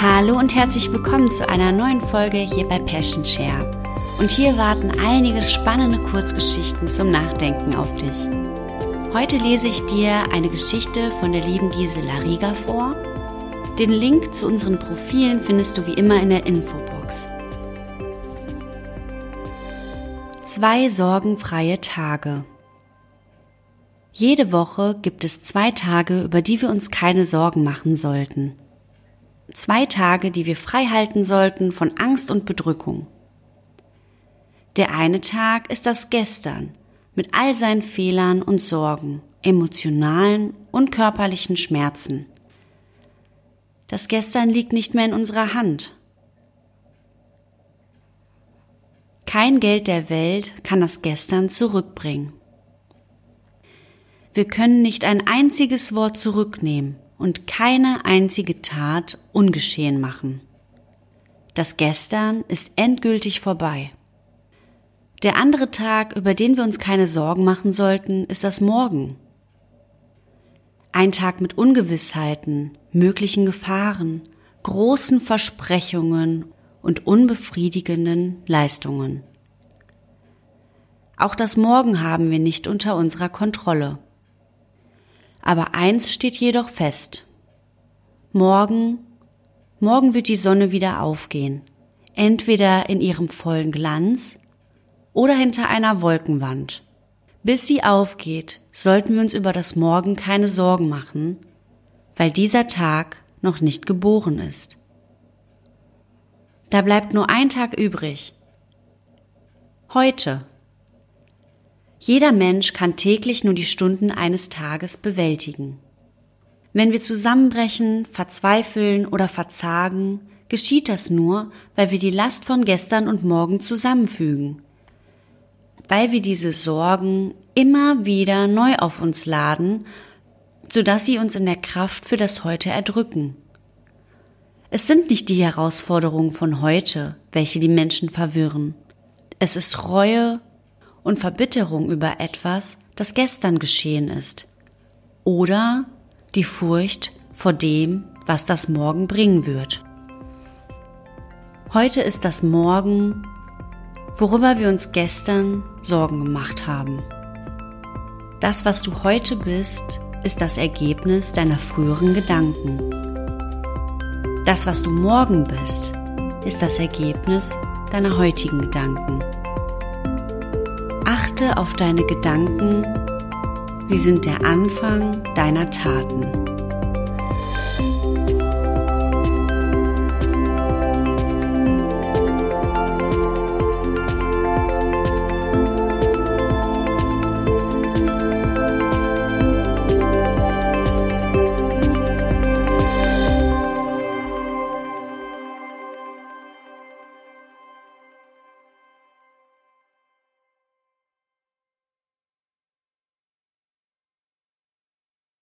Hallo und herzlich willkommen zu einer neuen Folge hier bei Passion Share. Und hier warten einige spannende Kurzgeschichten zum Nachdenken auf dich. Heute lese ich dir eine Geschichte von der lieben Gisela Rieger vor. Den Link zu unseren Profilen findest du wie immer in der Infobox. Zwei sorgenfreie Tage. Jede Woche gibt es zwei Tage, über die wir uns keine Sorgen machen sollten. Zwei Tage, die wir frei halten sollten von Angst und Bedrückung. Der eine Tag ist das Gestern mit all seinen Fehlern und Sorgen, emotionalen und körperlichen Schmerzen. Das Gestern liegt nicht mehr in unserer Hand. Kein Geld der Welt kann das Gestern zurückbringen. Wir können nicht ein einziges Wort zurücknehmen und keine einzige Tat ungeschehen machen. Das Gestern ist endgültig vorbei. Der andere Tag, über den wir uns keine Sorgen machen sollten, ist das Morgen. Ein Tag mit Ungewissheiten, möglichen Gefahren, großen Versprechungen und unbefriedigenden Leistungen. Auch das Morgen haben wir nicht unter unserer Kontrolle. Aber eins steht jedoch fest. Morgen, morgen wird die Sonne wieder aufgehen, entweder in ihrem vollen Glanz oder hinter einer Wolkenwand. Bis sie aufgeht, sollten wir uns über das Morgen keine Sorgen machen, weil dieser Tag noch nicht geboren ist. Da bleibt nur ein Tag übrig. Heute. Jeder Mensch kann täglich nur die Stunden eines Tages bewältigen. Wenn wir zusammenbrechen, verzweifeln oder verzagen, geschieht das nur, weil wir die Last von gestern und morgen zusammenfügen, weil wir diese Sorgen immer wieder neu auf uns laden, sodass sie uns in der Kraft für das Heute erdrücken. Es sind nicht die Herausforderungen von heute, welche die Menschen verwirren. Es ist Reue, und Verbitterung über etwas, das gestern geschehen ist. Oder die Furcht vor dem, was das Morgen bringen wird. Heute ist das Morgen, worüber wir uns gestern Sorgen gemacht haben. Das, was du heute bist, ist das Ergebnis deiner früheren Gedanken. Das, was du morgen bist, ist das Ergebnis deiner heutigen Gedanken. Achte auf deine Gedanken, sie sind der Anfang deiner Taten.